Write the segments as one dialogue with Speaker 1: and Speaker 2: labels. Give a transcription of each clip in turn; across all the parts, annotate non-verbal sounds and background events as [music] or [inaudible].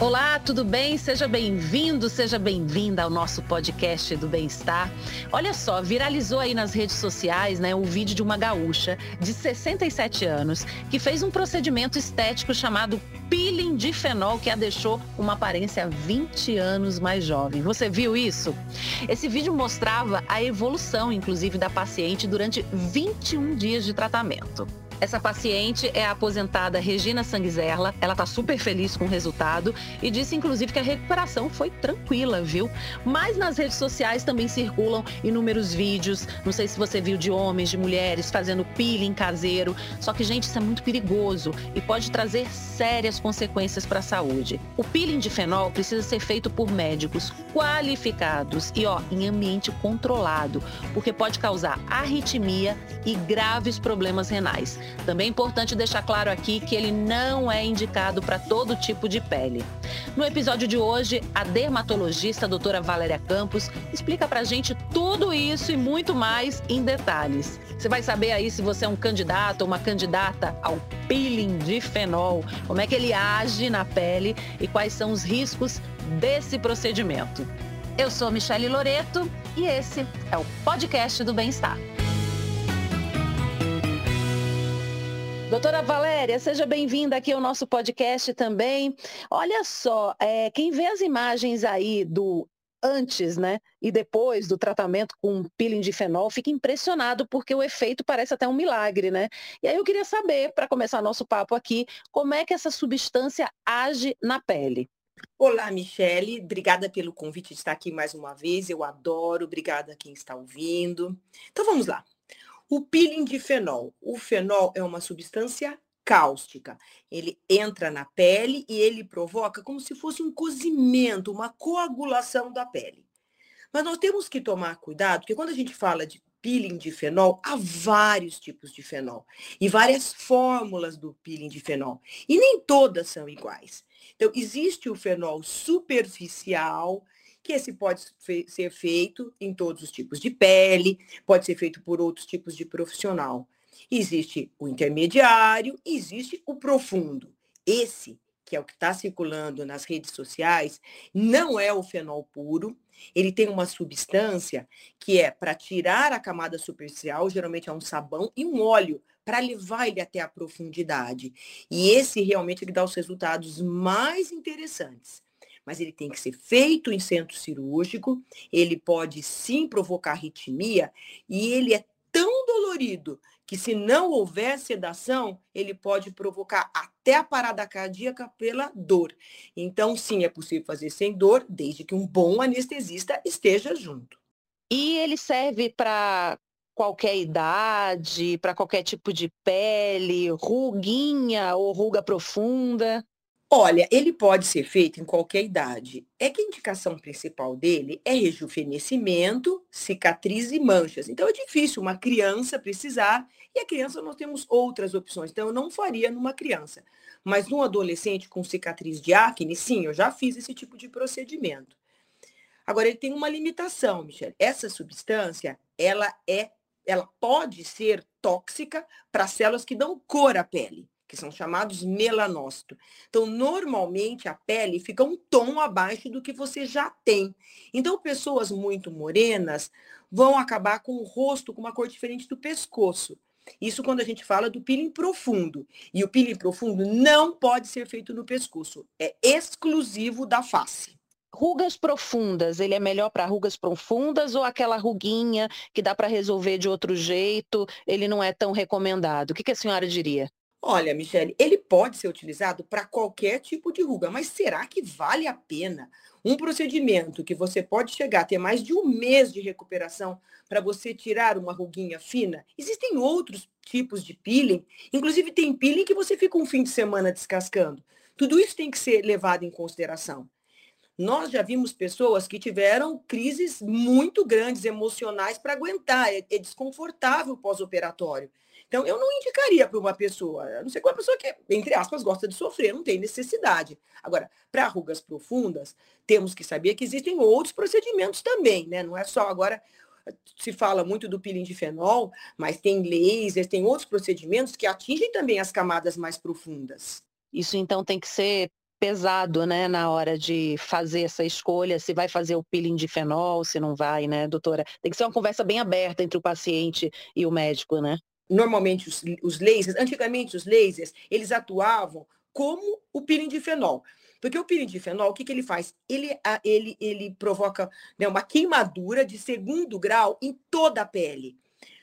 Speaker 1: Olá, tudo bem? Seja bem-vindo, seja bem-vinda ao nosso podcast do Bem-Estar. Olha só, viralizou aí nas redes sociais, né, um vídeo de uma gaúcha de 67 anos que fez um procedimento estético chamado peeling de fenol que a deixou uma aparência 20 anos mais jovem. Você viu isso? Esse vídeo mostrava a evolução, inclusive, da paciente durante 21 dias de tratamento. Essa paciente é a aposentada Regina Sanguizerla. Ela está super feliz com o resultado e disse, inclusive, que a recuperação foi tranquila, viu? Mas nas redes sociais também circulam inúmeros vídeos. Não sei se você viu de homens, de mulheres fazendo peeling caseiro. Só que, gente, isso é muito perigoso e pode trazer sérias consequências para a saúde. O peeling de fenol precisa ser feito por médicos qualificados e, ó, em ambiente controlado, porque pode causar arritmia e graves problemas renais. Também é importante deixar claro aqui que ele não é indicado para todo tipo de pele. No episódio de hoje, a dermatologista a doutora Valéria Campos explica para a gente tudo isso e muito mais em detalhes. Você vai saber aí se você é um candidato ou uma candidata ao peeling de fenol, como é que ele age na pele e quais são os riscos desse procedimento. Eu sou Michele Loreto e esse é o podcast do Bem-Estar. Doutora Valéria, seja bem-vinda aqui ao nosso podcast também. Olha só, é, quem vê as imagens aí do antes, né, e depois do tratamento com peeling de fenol, fica impressionado porque o efeito parece até um milagre, né? E aí eu queria saber, para começar nosso papo aqui, como é que essa substância age na pele?
Speaker 2: Olá, Michele. Obrigada pelo convite de estar aqui mais uma vez. Eu adoro. Obrigada a quem está ouvindo. Então vamos lá. O peeling de fenol. O fenol é uma substância cáustica. Ele entra na pele e ele provoca como se fosse um cozimento, uma coagulação da pele. Mas nós temos que tomar cuidado, porque quando a gente fala de peeling de fenol, há vários tipos de fenol e várias fórmulas do peeling de fenol. E nem todas são iguais. Então, existe o fenol superficial, que esse pode ser feito em todos os tipos de pele, pode ser feito por outros tipos de profissional. Existe o intermediário, existe o profundo. Esse, que é o que está circulando nas redes sociais, não é o fenol puro. Ele tem uma substância que é para tirar a camada superficial, geralmente é um sabão e um óleo para levar ele até a profundidade. E esse realmente ele dá os resultados mais interessantes mas ele tem que ser feito em centro cirúrgico, ele pode sim provocar arritmia e ele é tão dolorido que se não houver sedação, ele pode provocar até a parada cardíaca pela dor. Então, sim, é possível fazer sem dor, desde que um bom anestesista esteja junto.
Speaker 1: E ele serve para qualquer idade, para qualquer tipo de pele, ruguinha ou ruga profunda?
Speaker 2: Olha, ele pode ser feito em qualquer idade. É que a indicação principal dele é rejuvenescimento, cicatriz e manchas. Então é difícil uma criança precisar, e a criança nós temos outras opções. Então eu não faria numa criança. Mas num adolescente com cicatriz de acne, sim, eu já fiz esse tipo de procedimento. Agora ele tem uma limitação, Michelle. Essa substância, ela é ela pode ser tóxica para células que dão cor à pele que são chamados melanócitos. Então, normalmente a pele fica um tom abaixo do que você já tem. Então, pessoas muito morenas vão acabar com o rosto com uma cor diferente do pescoço. Isso quando a gente fala do peeling profundo. E o peeling profundo não pode ser feito no pescoço. É exclusivo da face.
Speaker 1: Rugas profundas, ele é melhor para rugas profundas ou aquela ruguinha que dá para resolver de outro jeito, ele não é tão recomendado? O que, que a senhora diria?
Speaker 2: Olha, Michele, ele pode ser utilizado para qualquer tipo de ruga, mas será que vale a pena um procedimento que você pode chegar a ter mais de um mês de recuperação para você tirar uma ruguinha fina? Existem outros tipos de peeling, inclusive tem peeling que você fica um fim de semana descascando. Tudo isso tem que ser levado em consideração. Nós já vimos pessoas que tiveram crises muito grandes emocionais para aguentar, é, é desconfortável pós-operatório. Então, eu não indicaria para uma pessoa, a não que uma pessoa que, entre aspas, gosta de sofrer, não tem necessidade. Agora, para rugas profundas, temos que saber que existem outros procedimentos também, né? Não é só agora se fala muito do peeling de fenol, mas tem lasers, tem outros procedimentos que atingem também as camadas mais profundas.
Speaker 1: Isso então tem que ser pesado, né, na hora de fazer essa escolha, se vai fazer o peeling de fenol, se não vai, né, doutora? Tem que ser uma conversa bem aberta entre o paciente e o médico, né?
Speaker 2: Normalmente os, os lasers, antigamente os lasers, eles atuavam como o peeling de fenol. Porque o peeling de fenol, o que, que ele faz? Ele, ele, ele provoca né, uma queimadura de segundo grau em toda a pele.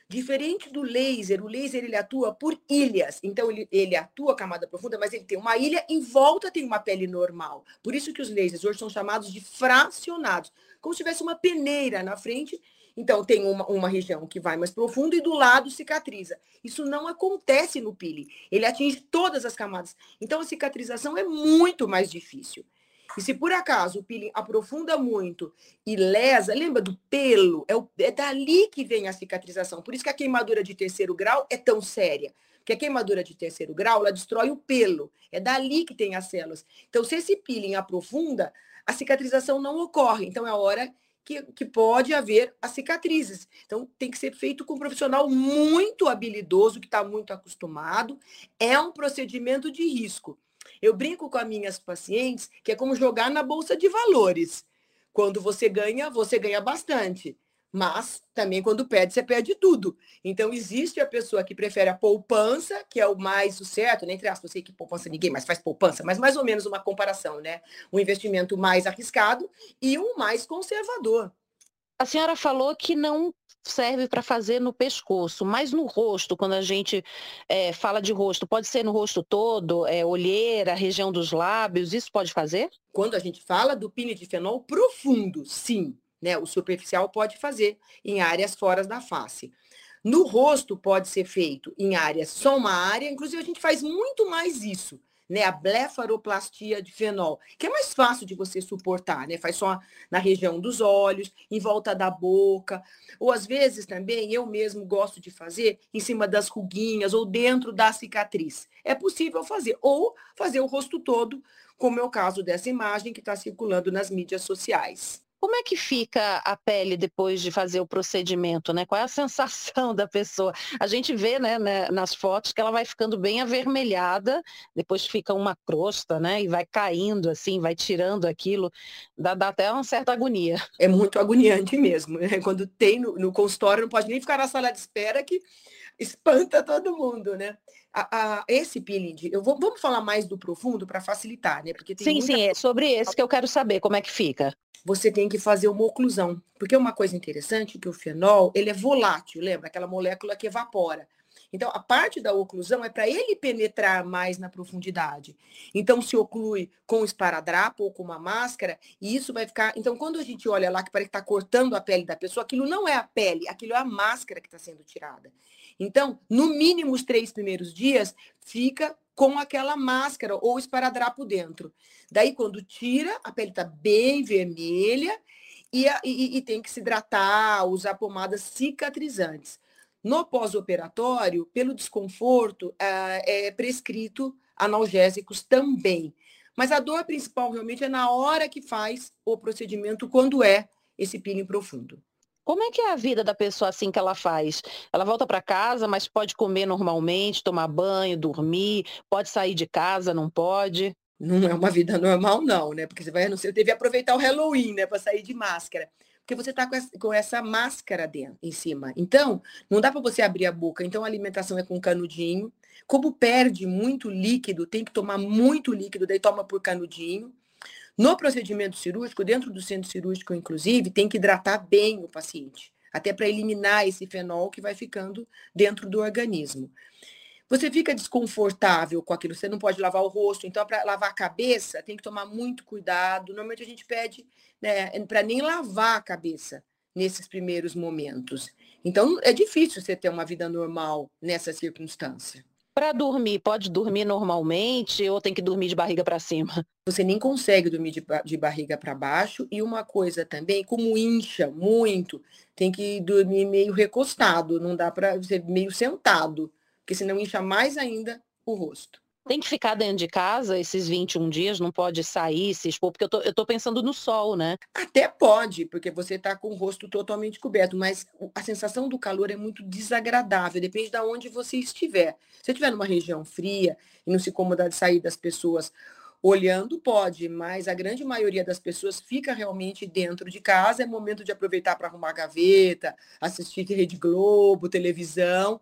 Speaker 2: Diferente do laser, o laser ele atua por ilhas. Então ele, ele atua camada profunda, mas ele tem uma ilha em volta tem uma pele normal. Por isso que os lasers hoje são chamados de fracionados, como se tivesse uma peneira na frente. Então tem uma, uma região que vai mais profundo e do lado cicatriza. Isso não acontece no peeling. Ele atinge todas as camadas. Então a cicatrização é muito mais difícil. E se por acaso o peeling aprofunda muito e lesa, lembra do pelo? É, o, é dali que vem a cicatrização. Por isso que a queimadura de terceiro grau é tão séria. Porque a queimadura de terceiro grau, ela destrói o pelo. É dali que tem as células. Então, se esse peeling aprofunda, a cicatrização não ocorre. Então, é a hora que, que, pode haver as cicatrizes. Então, tem que ser feito com um profissional muito habilidoso, que está muito acostumado. É um procedimento de risco. Eu brinco com as minhas pacientes que é como jogar na bolsa de valores. Quando você ganha, você ganha bastante. Mas também quando perde, você perde tudo. Então, existe a pessoa que prefere a poupança, que é o mais o certo, né? entre aspas, eu sei que poupança ninguém mais faz poupança, mas mais ou menos uma comparação, né? Um investimento mais arriscado e um mais conservador.
Speaker 1: A senhora falou que não serve para fazer no pescoço, mas no rosto, quando a gente é, fala de rosto, pode ser no rosto todo, é, olheira, região dos lábios, isso pode fazer?
Speaker 2: Quando a gente fala do pinidifenol profundo, sim, né? O superficial pode fazer em áreas fora da face. No rosto pode ser feito em áreas, só uma área, inclusive a gente faz muito mais isso né, a blefaroplastia de fenol, que é mais fácil de você suportar, né? Faz só na região dos olhos, em volta da boca, ou às vezes também eu mesmo gosto de fazer em cima das ruguinhas ou dentro da cicatriz. É possível fazer, ou fazer o rosto todo, como é o caso dessa imagem que está circulando nas mídias sociais.
Speaker 1: Como é que fica a pele depois de fazer o procedimento, né? Qual é a [laughs] sensação da pessoa? A gente vê, né, né, nas fotos que ela vai ficando bem avermelhada, depois fica uma crosta, né? E vai caindo assim, vai tirando aquilo, dá, dá até uma certa agonia.
Speaker 2: É muito agoniante mesmo, né? Quando tem no, no consultório, não pode nem ficar na sala de espera que espanta todo mundo, né? A, a, esse peeling, de, eu vou, vamos falar mais do profundo para facilitar, né?
Speaker 1: Porque sim, muita... sim, é sobre esse que eu quero saber como é que fica.
Speaker 2: Você tem que fazer uma oclusão, porque é uma coisa interessante que o fenol ele é volátil, lembra aquela molécula que evapora. Então, a parte da oclusão é para ele penetrar mais na profundidade. Então, se oclui com esparadrapo ou com uma máscara, e isso vai ficar. Então, quando a gente olha lá que parece que está cortando a pele da pessoa, aquilo não é a pele, aquilo é a máscara que está sendo tirada. Então, no mínimo os três primeiros dias, fica com aquela máscara ou esparadrapo dentro. Daí, quando tira, a pele está bem vermelha e, e, e, tem que se hidratar, usar pomadas cicatrizantes. No pós-operatório, pelo desconforto, é, é prescrito analgésicos também. Mas a dor principal realmente é na hora que faz o procedimento, quando é esse peeling profundo.
Speaker 1: Como é que é a vida da pessoa assim que ela faz? Ela volta para casa, mas pode comer normalmente, tomar banho, dormir, pode sair de casa, não pode?
Speaker 2: Não é uma vida normal, não, né? Porque você vai, não sei, eu teve que aproveitar o Halloween, né, para sair de máscara. Porque você está com, com, essa máscara dentro, em cima. Então, não dá para você abrir a boca. Então, a alimentação é com canudinho. Como perde muito líquido, tem que tomar muito líquido, daí toma por canudinho. No procedimento cirúrgico, dentro do centro cirúrgico, inclusive, tem que hidratar bem o paciente, até para eliminar esse fenol que vai ficando dentro do organismo. Você fica desconfortável com aquilo, você não pode lavar o rosto, então para lavar a cabeça tem que tomar muito cuidado. Normalmente a gente pede né, para nem lavar a cabeça nesses primeiros momentos. Então é difícil você ter uma vida normal nessa circunstância.
Speaker 1: Para dormir, pode dormir normalmente ou tem que dormir de barriga para cima?
Speaker 2: Você nem consegue dormir de, de barriga para baixo. E uma coisa também, como incha muito, tem que dormir meio recostado, não dá para ser meio sentado. porque senão incha mais ainda o rosto.
Speaker 1: Tem que ficar dentro de casa esses 21 dias, não pode sair, se expor, porque eu tô, eu tô pensando no sol, né?
Speaker 2: Até pode, porque você está com o rosto totalmente coberto, mas a sensação do calor é muito desagradável, depende de onde você estiver. Se estiver numa região fria e não se incomodar de sair das pessoas olhando, pode, mas a grande maioria das pessoas fica realmente dentro de casa, é momento de aproveitar para arrumar gaveta, assistir Rede Globo, televisão,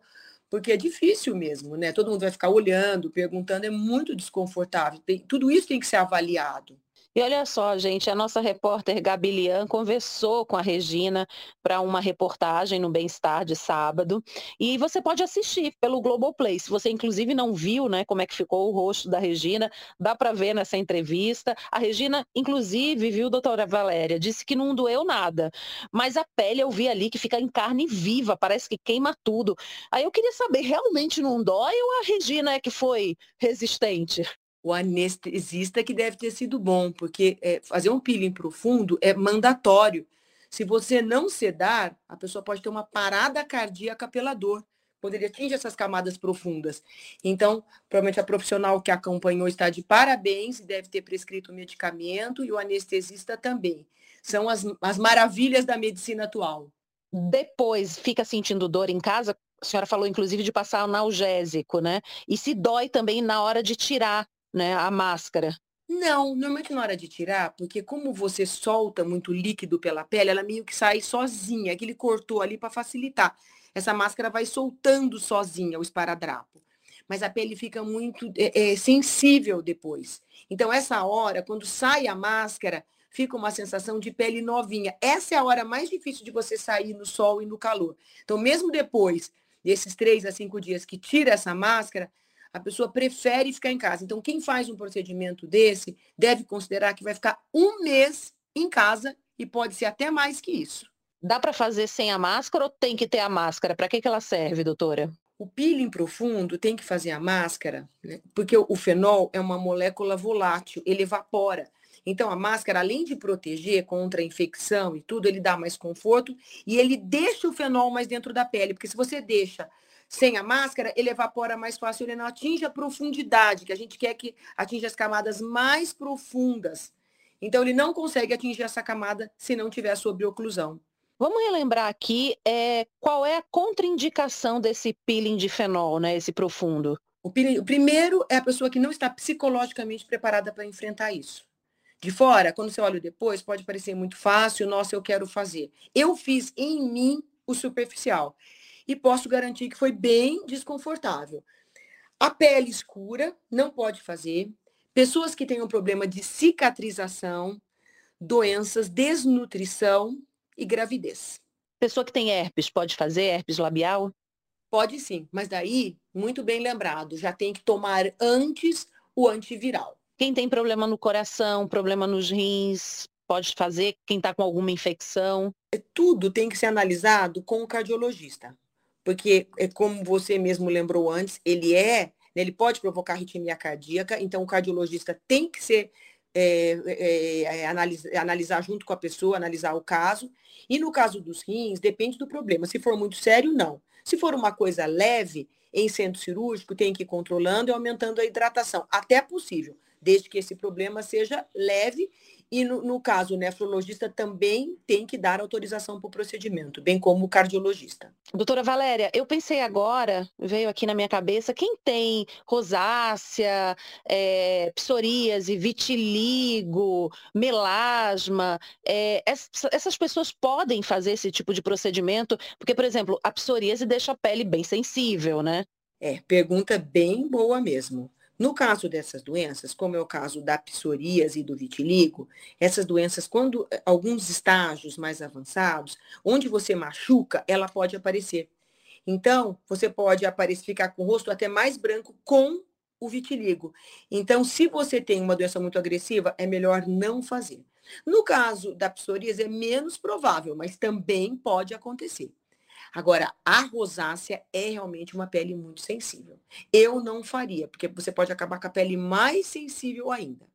Speaker 2: porque é difícil mesmo, né? Todo mundo vai ficar olhando, perguntando, é muito desconfortável. Tem, tudo isso tem que ser avaliado.
Speaker 1: E olha só, gente, a nossa repórter Gabilian conversou com a Regina para uma reportagem no Bem-Estar de sábado. E você pode assistir pelo Globoplay. Se você, inclusive, não viu né, como é que ficou o rosto da Regina, dá para ver nessa entrevista. A Regina, inclusive, viu, doutora Valéria, disse que não doeu nada. Mas a pele eu vi ali que fica em carne viva, parece que queima tudo. Aí eu queria saber, realmente não dói ou a Regina é que foi resistente?
Speaker 2: O anestesista que deve ter sido bom, porque é, fazer um peeling profundo é mandatório. Se você não sedar, a pessoa pode ter uma parada cardíaca pela dor, quando ele atinge essas camadas profundas. Então, provavelmente a profissional que acompanhou está de parabéns e deve ter prescrito o medicamento e o anestesista também. São as, as maravilhas da medicina atual.
Speaker 1: Depois, fica sentindo dor em casa? A senhora falou, inclusive, de passar analgésico, né? E se dói também na hora de tirar né, a máscara?
Speaker 2: Não, normalmente na hora de tirar, porque como você solta muito líquido pela pele, ela meio que sai sozinha, que ele cortou ali para facilitar. Essa máscara vai soltando sozinha o esparadrapo. Mas a pele fica muito é, é, sensível depois. Então, essa hora, quando sai a máscara, fica uma sensação de pele novinha. Essa é a hora mais difícil de você sair no sol e no calor. Então, mesmo depois desses três a cinco dias que tira essa máscara, a pessoa prefere ficar em casa. Então, quem faz um procedimento desse deve considerar que vai ficar um mês em casa e pode ser até mais que isso.
Speaker 1: Dá para fazer sem a máscara ou tem que ter a máscara? Para que, que ela serve, doutora?
Speaker 2: O peeling profundo tem que fazer a máscara, né? porque o fenol é uma molécula volátil, ele evapora. Então, a máscara, além de proteger contra a infecção e tudo, ele dá mais conforto e ele deixa o fenol mais dentro da pele, porque se você deixa sem a máscara, ele evapora mais fácil, ele não atinge a profundidade, que a gente quer que atinja as camadas mais profundas. Então, ele não consegue atingir essa camada se não tiver sob oclusão.
Speaker 1: Vamos relembrar aqui é, qual é a contraindicação desse peeling de fenol, né, esse profundo.
Speaker 2: O, peeling, o primeiro é a pessoa que não está psicologicamente preparada para enfrentar isso. De fora, quando você olha depois, pode parecer muito fácil, nossa, eu quero fazer. Eu fiz em mim o superficial e posso garantir que foi bem desconfortável. A pele escura, não pode fazer. Pessoas que tenham problema de cicatrização, doenças, desnutrição e gravidez.
Speaker 1: Pessoa que tem herpes pode fazer herpes labial?
Speaker 2: Pode sim, mas daí, muito bem lembrado, já tem que tomar antes o antiviral.
Speaker 1: Quem tem problema no coração, problema nos rins, pode fazer? Quem está com alguma infecção?
Speaker 2: É, tudo tem que ser analisado com o cardiologista porque, é como você mesmo lembrou antes, ele é, né, ele pode provocar arritmia cardíaca, então o cardiologista tem que ser é, é, é, analisar, analisar junto com a pessoa, analisar o caso. E no caso dos rins, depende do problema. Se for muito sério, não. Se for uma coisa leve, em centro cirúrgico, tem que ir controlando e aumentando a hidratação, até possível, desde que esse problema seja leve e no, no, caso, o nefrologista também tem que dar autorização para o procedimento, bem como o cardiologista.
Speaker 1: Doutora Valéria, eu pensei agora, veio aqui na minha cabeça, quem tem rosácea, é, psoríase, vitiligo, melasma, é, essas pessoas podem fazer esse tipo de procedimento? Porque, por exemplo, a psoríase deixa a pele bem sensível, né?
Speaker 2: É, pergunta bem boa mesmo. No caso dessas doenças, como é o caso da psoríase e do vitiligo, essas doenças, quando eh, alguns estágios mais avançados, onde você machuca, ela pode aparecer. Então, você pode aparecer, ficar com o rosto até mais branco com o vitiligo. Então, se você tem uma doença muito agressiva, é melhor não fazer. No caso da psoríase, é menos provável, mas também pode acontecer. Agora, a rosácea é realmente uma pele muito sensível. Eu não faria, porque você pode acabar com a pele mais sensível ainda.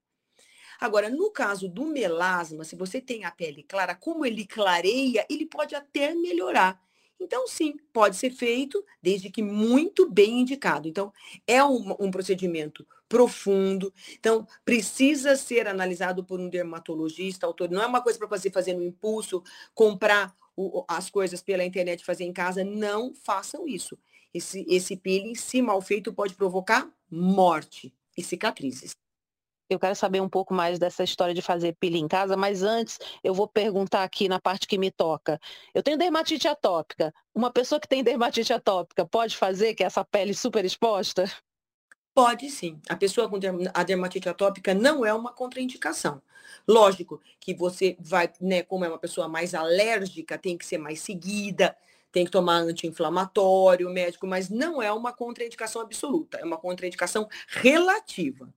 Speaker 2: Agora, no caso do melasma, se você tem a pele clara, como ele clareia, ele pode até melhorar. Então, sim, pode ser feito, desde que muito bem indicado. Então, é um, um procedimento profundo. Então, precisa ser analisado por um dermatologista, autor. Não é uma coisa para você fazer no impulso, comprar o, as coisas pela internet, fazer em casa. Não façam isso. Esse, esse peeling, se mal feito, pode provocar morte e cicatrizes.
Speaker 1: Eu quero saber um pouco mais dessa história de fazer peeling em casa, mas antes eu vou perguntar aqui na parte que me toca. Eu tenho dermatite atópica. Uma pessoa que tem dermatite atópica pode fazer que é essa pele super exposta?
Speaker 2: Pode sim. A pessoa com a dermatite atópica não é uma contraindicação. Lógico que você vai, né, como é uma pessoa mais alérgica, tem que ser mais seguida, tem que tomar anti-inflamatório médico, mas não é uma contraindicação absoluta, é uma contraindicação relativa.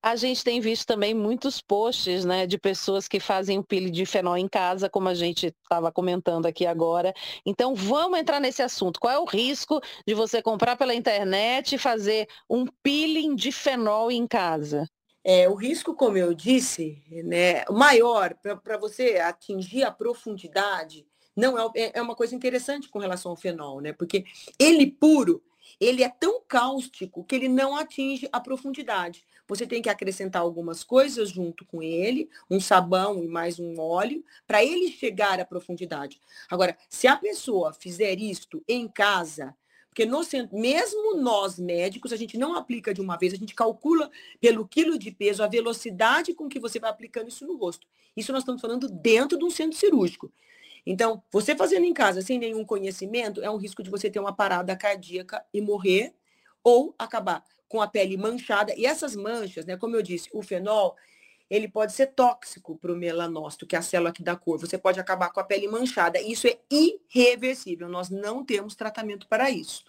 Speaker 1: A gente tem visto também muitos posts, né, de pessoas que fazem o peeling de fenol em casa, como a gente estava comentando aqui agora. Então, vamos entrar nesse assunto. Qual é o risco de você comprar pela internet e fazer um peeling de fenol em casa?
Speaker 2: É, o risco, como eu disse, né, maior para você atingir a profundidade, não é, é, é uma coisa interessante com relação ao fenol, né? Porque ele puro, ele é tão cáustico que ele não atinge a profundidade. Você tem que acrescentar algumas coisas junto com ele, um sabão e mais um óleo, para ele chegar à profundidade. Agora, se a pessoa fizer isto em casa, porque no, mesmo nós médicos, a gente não aplica de uma vez, a gente calcula pelo quilo de peso a velocidade com que você vai aplicando isso no rosto. Isso nós estamos falando dentro de um centro cirúrgico. Então, você fazendo em casa sem nenhum conhecimento, é um risco de você ter uma parada cardíaca e morrer, ou acabar com a pele manchada. E essas manchas, né, como eu disse, o fenol, ele pode ser tóxico para o melanócito, que é a célula que dá cor. Você pode acabar com a pele manchada. Isso é irreversível. Nós não temos tratamento para isso.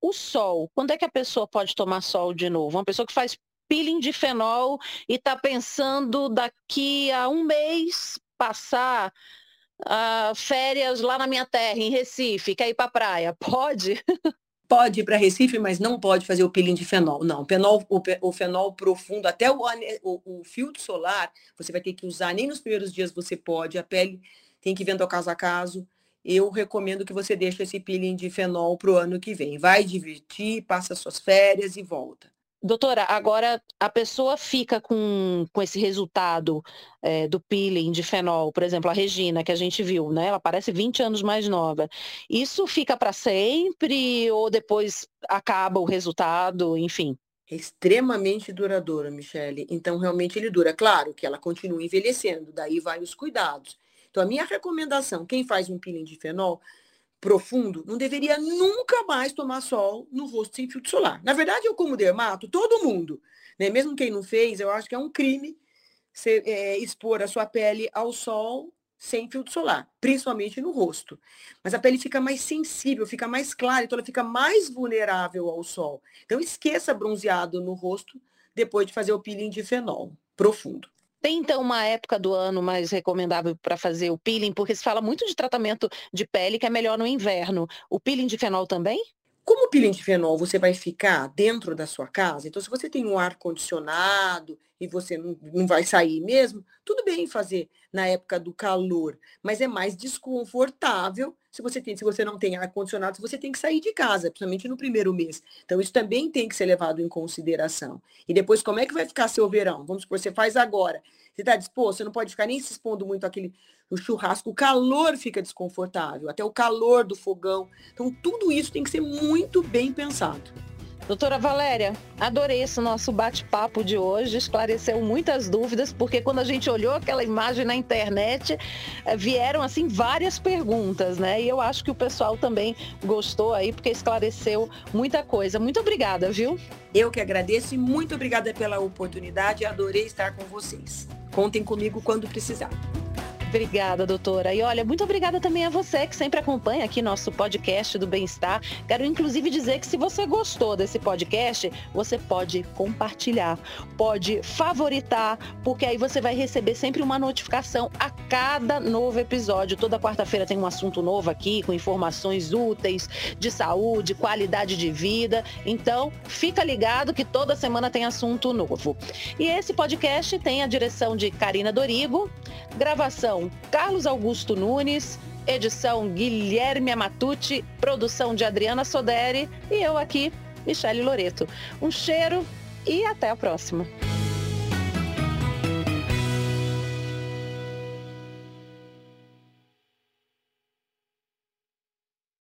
Speaker 1: O sol, quando é que a pessoa pode tomar sol de novo? Uma pessoa que faz peeling de fenol e está pensando daqui a um mês passar uh, férias lá na minha terra, em Recife, quer ir para a praia? Pode? [laughs]
Speaker 2: Pode ir para Recife, mas não pode fazer o peeling de fenol. Não, fenol, o, o fenol profundo, até o, o, o, filtro solar, você vai ter que usar, nem nos primeiros dias você pode, a pele tem que vendo caso a caso. Eu recomendo que você deixe esse peeling de fenol para o ano que vem. Vai divertir, passa suas férias e volta.
Speaker 1: Doutora, agora a pessoa fica com, com esse resultado é, do peeling de fenol, por exemplo, a Regina, que a gente viu, né? Ela parece 20 anos mais nova. Isso fica para sempre ou depois acaba o resultado, enfim?
Speaker 2: É extremamente duradouro, Michele. Então, realmente ele dura. Claro que ela continua envelhecendo, daí vai os cuidados. Então, a minha recomendação, quem faz um peeling de fenol, profundo, não deveria nunca mais tomar sol no rosto sem filtro solar. Na verdade, eu como dermato, todo mundo, né? mesmo quem não fez, eu acho que é um crime é, expor a sua pele ao sol sem filtro solar, principalmente no rosto. Mas a pele fica mais sensível, fica mais clara, então ela fica mais vulnerável ao sol. Então esqueça bronzeado no rosto depois de fazer o peeling de fenol profundo.
Speaker 1: Tem então uma época do ano mais recomendável para fazer o peeling, porque se fala muito de tratamento de pele que é melhor no inverno. O peeling de fenol também?
Speaker 2: Como o peeling de fenol você vai ficar dentro da sua casa, então se você tem um ar condicionado e você não, não vai sair mesmo, tudo bem fazer na época do calor, mas é mais desconfortável se você tem, se você não tem ar condicionado, se você tem que sair de casa, principalmente no primeiro mês. Então isso também tem que ser levado em consideração. E depois como é que vai ficar seu verão? Vamos supor, você faz agora. Você está disposto, você não pode ficar nem se expondo muito àquele o churrasco, o calor fica desconfortável, até o calor do fogão. Então tudo isso tem que ser muito bem pensado.
Speaker 1: Doutora Valéria, adorei esse nosso bate-papo de hoje, esclareceu muitas dúvidas, porque quando a gente olhou aquela imagem na internet, eh, vieram assim várias perguntas, né? E eu acho que o pessoal também gostou aí, porque esclareceu muita coisa. Muito obrigada, viu?
Speaker 2: Eu que agradeço e muito obrigada pela oportunidade, adorei estar com vocês. Contem comigo quando precisar.
Speaker 1: Obrigada, doutora. E olha, muito obrigada também a você que sempre acompanha aqui nosso podcast do Bem-Estar. Quero inclusive dizer que se você gostou desse podcast, você pode compartilhar, pode favoritar, porque aí você vai receber sempre uma notificação a cada novo episódio. Toda quarta-feira tem um assunto novo aqui, com informações úteis de saúde, qualidade de vida. Então, fica ligado que toda semana tem assunto novo. E esse podcast tem a direção de Karina Dorigo, gravação Carlos Augusto Nunes, edição Guilherme Amatucci, produção de Adriana Soderi e eu aqui, Michele Loreto. Um cheiro e até a próxima.